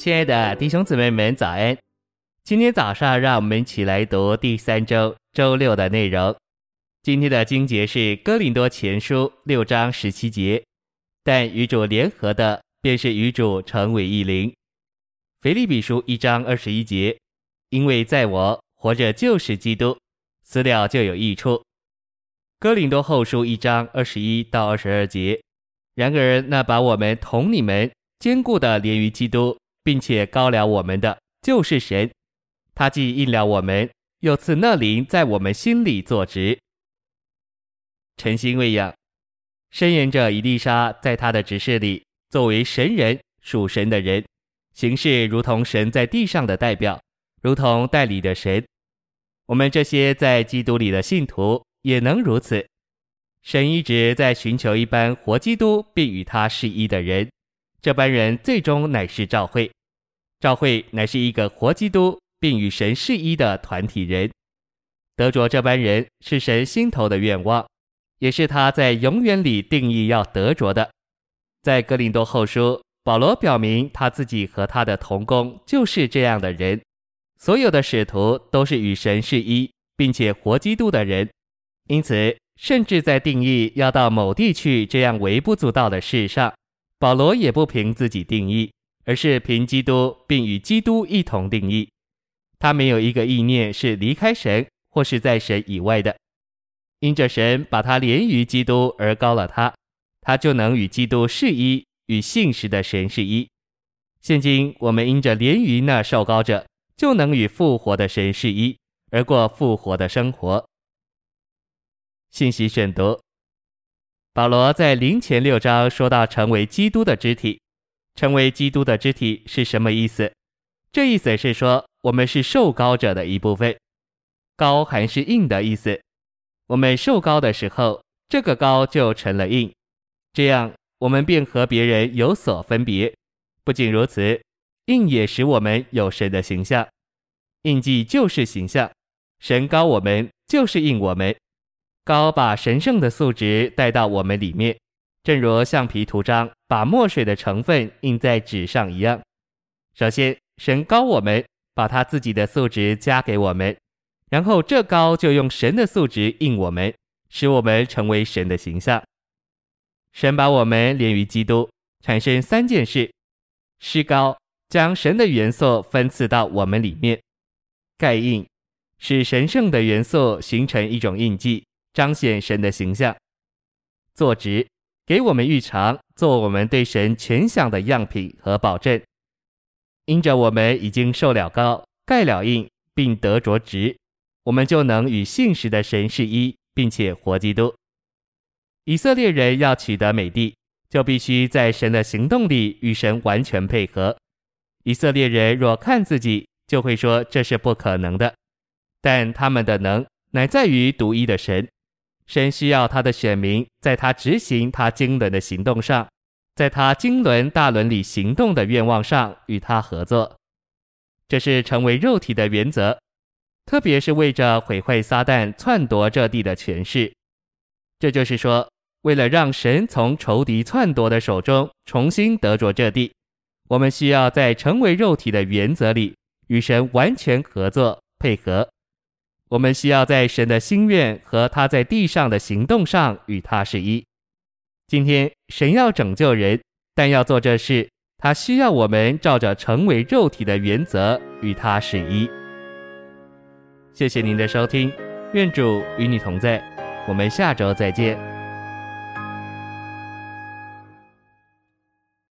亲爱的弟兄姊妹们，早安！今天早上，让我们一起来读第三周周六的内容。今天的经节是《哥林多前书》六章十七节。但与主联合的，便是与主成为一灵。《腓立比书》一章二十一节。因为在我活着就是基督，死了就有益处。《哥林多后书》一章二十一到二十二节。然而，那把我们同你们坚固的连于基督。并且膏了我们的就是神，他既应了我们，又赐那灵在我们心里作职，诚心喂养，申言者以利沙在他的执事里，作为神人属神的人，行事如同神在地上的代表，如同代理的神。我们这些在基督里的信徒也能如此。神一直在寻求一般活基督并与他是一的人。这般人最终乃是教会，教会乃是一个活基督并与神是一的团体人。得着这般人是神心头的愿望，也是他在永远里定义要得着的。在哥林多后书，保罗表明他自己和他的同工就是这样的人。所有的使徒都是与神是一并且活基督的人，因此，甚至在定义要到某地去这样微不足道的事上。保罗也不凭自己定义，而是凭基督，并与基督一同定义。他没有一个意念是离开神或是在神以外的。因着神把他连于基督而高了他，他就能与基督是一，与信实的神是一。现今我们因着连于那受高者，就能与复活的神是一，而过复活的生活。信息选读。保罗在林前六章说到成为基督的肢体，成为基督的肢体是什么意思？这意思是说，我们是受膏者的一部分。高还是硬的意思。我们受膏的时候，这个高就成了硬，这样我们便和别人有所分别。不仅如此，印也使我们有神的形象。印记就是形象，神高我们就是印我们。高把神圣的素质带到我们里面，正如橡皮图章把墨水的成分印在纸上一样。首先，神膏我们，把他自己的素质加给我们，然后这膏就用神的素质印我们，使我们成为神的形象。神把我们连于基督，产生三件事：施膏将神的元素分赐到我们里面；盖印使神圣的元素形成一种印记。彰显神的形象，坐直给我们预尝，做我们对神全享的样品和保证。因着我们已经受了膏，盖了印，并得着执，我们就能与信实的神是一，并且活基督。以色列人要取得美地，就必须在神的行动里与神完全配合。以色列人若看自己，就会说这是不可能的，但他们的能乃在于独一的神。神需要他的选民，在他执行他经纶的行动上，在他经纶大伦理行动的愿望上与他合作。这是成为肉体的原则，特别是为着毁坏撒旦篡夺这地的权势。这就是说，为了让神从仇敌篡夺的手中重新得着这地，我们需要在成为肉体的原则里与神完全合作配合。我们需要在神的心愿和他在地上的行动上与他是一。今天神要拯救人，但要做这事，他需要我们照着成为肉体的原则与他是一。谢谢您的收听，愿主与你同在，我们下周再见。